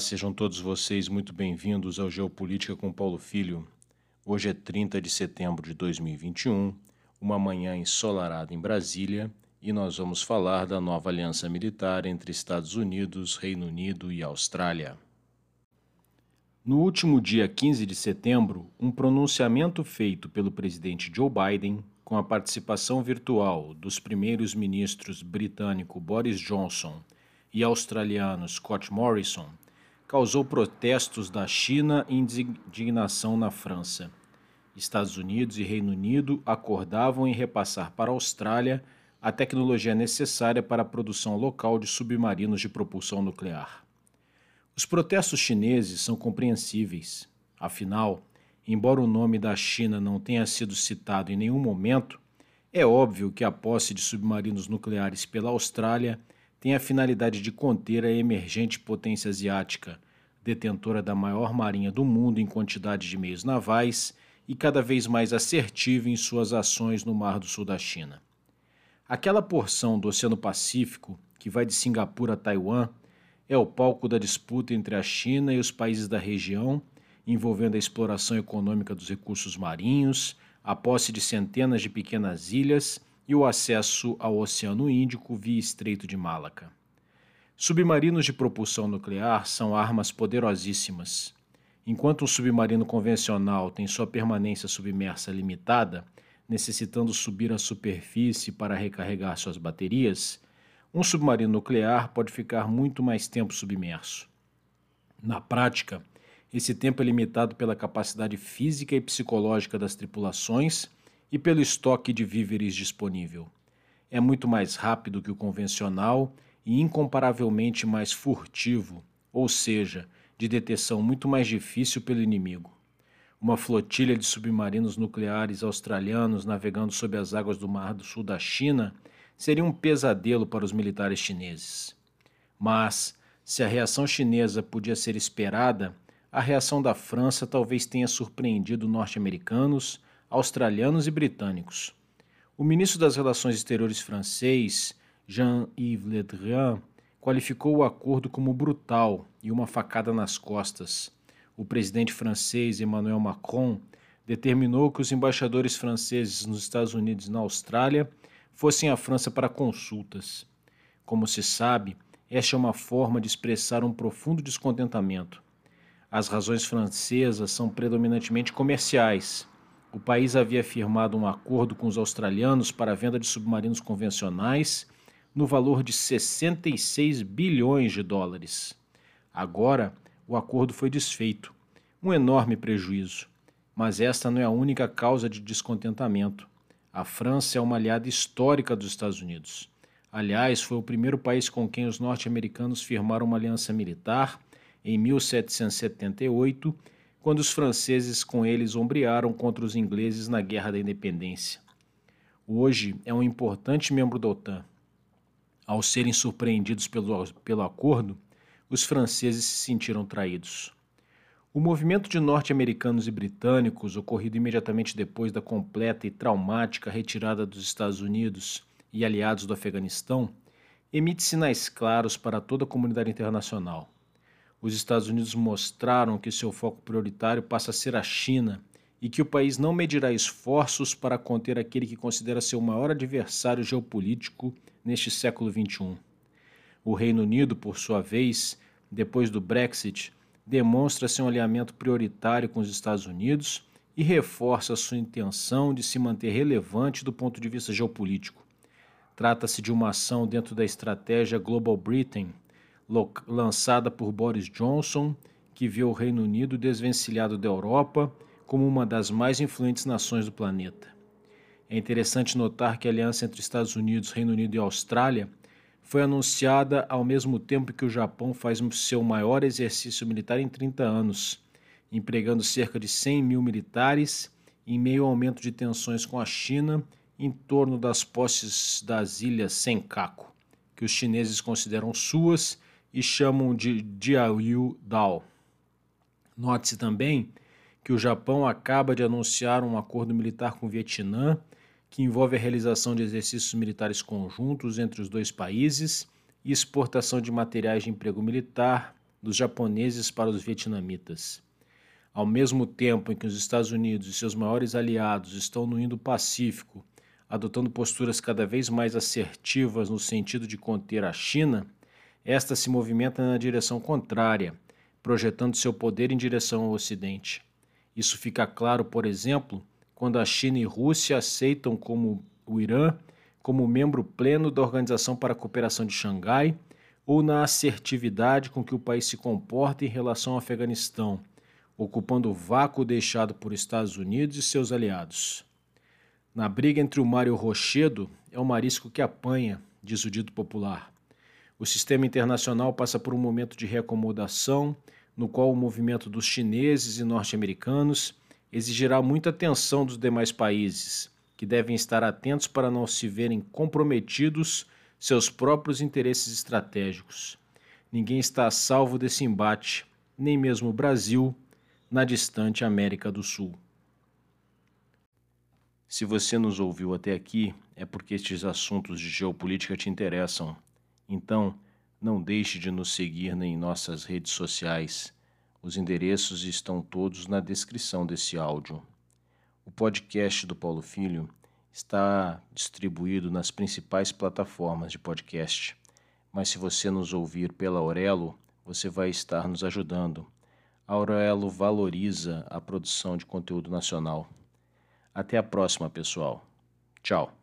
sejam todos vocês muito bem-vindos ao Geopolítica com Paulo Filho. Hoje é 30 de setembro de 2021, uma manhã ensolarada em Brasília, e nós vamos falar da nova aliança militar entre Estados Unidos, Reino Unido e Austrália. No último dia 15 de setembro, um pronunciamento feito pelo presidente Joe Biden, com a participação virtual dos primeiros ministros britânico Boris Johnson e australiano Scott Morrison, causou protestos da China e indignação na França. Estados Unidos e Reino Unido acordavam em repassar para a Austrália a tecnologia necessária para a produção local de submarinos de propulsão nuclear. Os protestos chineses são compreensíveis. Afinal, embora o nome da China não tenha sido citado em nenhum momento, é óbvio que a posse de submarinos nucleares pela Austrália tem a finalidade de conter a emergente potência asiática, detentora da maior marinha do mundo em quantidade de meios navais e cada vez mais assertiva em suas ações no Mar do Sul da China. Aquela porção do Oceano Pacífico, que vai de Singapura a Taiwan, é o palco da disputa entre a China e os países da região, envolvendo a exploração econômica dos recursos marinhos, a posse de centenas de pequenas ilhas e o acesso ao Oceano Índico via Estreito de Malaca. Submarinos de propulsão nuclear são armas poderosíssimas. Enquanto um submarino convencional tem sua permanência submersa limitada, necessitando subir à superfície para recarregar suas baterias, um submarino nuclear pode ficar muito mais tempo submerso. Na prática, esse tempo é limitado pela capacidade física e psicológica das tripulações e pelo estoque de víveres disponível. É muito mais rápido que o convencional e incomparavelmente mais furtivo, ou seja, de detecção muito mais difícil pelo inimigo. Uma flotilha de submarinos nucleares australianos navegando sob as águas do Mar do Sul da China seria um pesadelo para os militares chineses. Mas, se a reação chinesa podia ser esperada, a reação da França talvez tenha surpreendido norte-americanos, australianos e britânicos. O ministro das Relações Exteriores francês, Jean-Yves Le Drian, qualificou o acordo como brutal e uma facada nas costas. O presidente francês Emmanuel Macron determinou que os embaixadores franceses nos Estados Unidos e na Austrália fossem à França para consultas. Como se sabe, esta é uma forma de expressar um profundo descontentamento. As razões francesas são predominantemente comerciais. O país havia firmado um acordo com os australianos para a venda de submarinos convencionais no valor de 66 bilhões de dólares. Agora, o acordo foi desfeito. Um enorme prejuízo. Mas esta não é a única causa de descontentamento. A França é uma aliada histórica dos Estados Unidos. Aliás, foi o primeiro país com quem os norte-americanos firmaram uma aliança militar em 1778, quando os franceses com eles ombrearam contra os ingleses na Guerra da Independência. Hoje é um importante membro da OTAN. Ao serem surpreendidos pelo, pelo acordo, os franceses se sentiram traídos. O movimento de norte-americanos e britânicos, ocorrido imediatamente depois da completa e traumática retirada dos Estados Unidos e aliados do Afeganistão, emite sinais claros para toda a comunidade internacional. Os Estados Unidos mostraram que seu foco prioritário passa a ser a China e que o país não medirá esforços para conter aquele que considera seu maior adversário geopolítico neste século XXI. O Reino Unido, por sua vez, depois do Brexit, demonstra seu alinhamento prioritário com os Estados Unidos e reforça sua intenção de se manter relevante do ponto de vista geopolítico. Trata-se de uma ação dentro da estratégia Global Britain, lançada por Boris Johnson, que viu o Reino Unido desvencilhado da Europa como uma das mais influentes nações do planeta. É interessante notar que a aliança entre Estados Unidos, Reino Unido e Austrália foi anunciada ao mesmo tempo que o Japão faz seu maior exercício militar em 30 anos, empregando cerca de 100 mil militares em meio ao aumento de tensões com a China em torno das posses das ilhas Senkaku, que os chineses consideram suas e chamam de Diaoyu Dao. Note-se também que o Japão acaba de anunciar um acordo militar com o Vietnã que envolve a realização de exercícios militares conjuntos entre os dois países e exportação de materiais de emprego militar, dos japoneses para os vietnamitas. Ao mesmo tempo em que os Estados Unidos e seus maiores aliados estão no Indo-Pacífico adotando posturas cada vez mais assertivas no sentido de conter a China, esta se movimenta na direção contrária, projetando seu poder em direção ao Ocidente. Isso fica claro, por exemplo, quando a China e Rússia aceitam como o Irã como membro pleno da Organização para a Cooperação de Xangai ou na assertividade com que o país se comporta em relação ao Afeganistão, ocupando o vácuo deixado por Estados Unidos e seus aliados. Na briga entre o mar e o rochedo, é o marisco que apanha, diz o dito popular. O sistema internacional passa por um momento de reacomodação, no qual o movimento dos chineses e norte-americanos exigirá muita atenção dos demais países, que devem estar atentos para não se verem comprometidos seus próprios interesses estratégicos. Ninguém está a salvo desse embate, nem mesmo o Brasil, na distante América do Sul. Se você nos ouviu até aqui, é porque estes assuntos de geopolítica te interessam. Então, não deixe de nos seguir em nossas redes sociais. Os endereços estão todos na descrição desse áudio. O podcast do Paulo Filho está distribuído nas principais plataformas de podcast. Mas se você nos ouvir pela Aurelo, você vai estar nos ajudando. A Aurelo valoriza a produção de conteúdo nacional. Até a próxima, pessoal. Tchau.